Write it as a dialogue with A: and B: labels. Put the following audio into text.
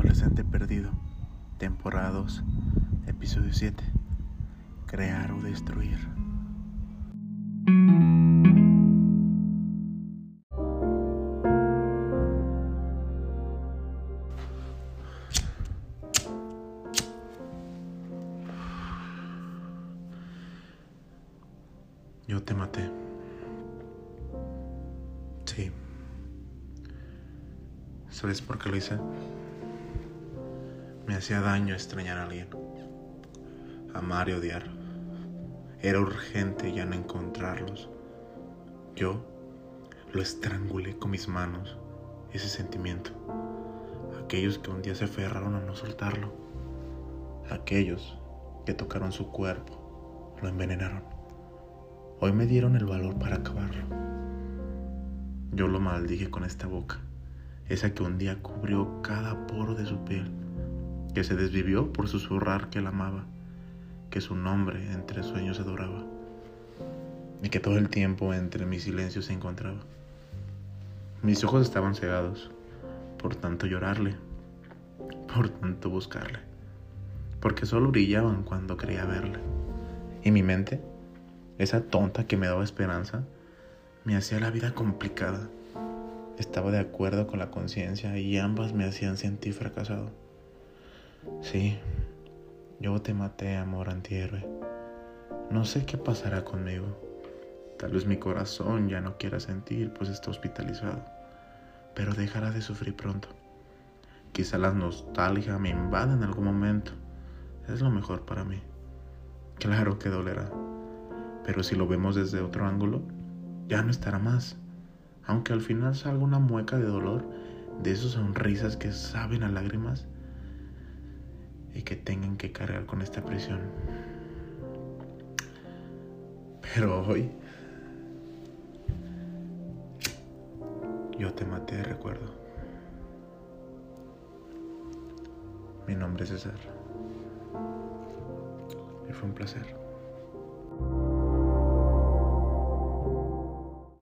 A: presente perdido. Temporada 2, episodio 7. Crear o destruir. Yo te maté. Sí. ¿Sabes por qué lo hice? Hacía daño extrañar a alguien. Amar y odiar. Era urgente ya no encontrarlos. Yo lo estrangulé con mis manos, ese sentimiento. Aquellos que un día se aferraron a no soltarlo. Aquellos que tocaron su cuerpo, lo envenenaron. Hoy me dieron el valor para acabarlo. Yo lo maldije con esta boca, esa que un día cubrió cada poro de su piel, que se desvivió por susurrar que la amaba, que su nombre entre sueños adoraba, y que todo el tiempo entre mi silencio se encontraba. Mis ojos estaban cegados, por tanto llorarle, por tanto buscarle, porque solo brillaban cuando quería verle. Y mi mente, esa tonta que me daba esperanza, me hacía la vida complicada. Estaba de acuerdo con la conciencia y ambas me hacían sentir fracasado. Sí, yo te maté, amor antihéroe. No sé qué pasará conmigo. Tal vez mi corazón ya no quiera sentir, pues está hospitalizado. Pero dejará de sufrir pronto. Quizá la nostalgia me invada en algún momento. Es lo mejor para mí. Claro que dolerá. Pero si lo vemos desde otro ángulo, ya no estará más. Aunque al final salga una mueca de dolor, de esas sonrisas que saben a lágrimas y que tengan que cargar con esta prisión. Pero hoy yo te maté de recuerdo. Mi nombre es César. Y fue un placer.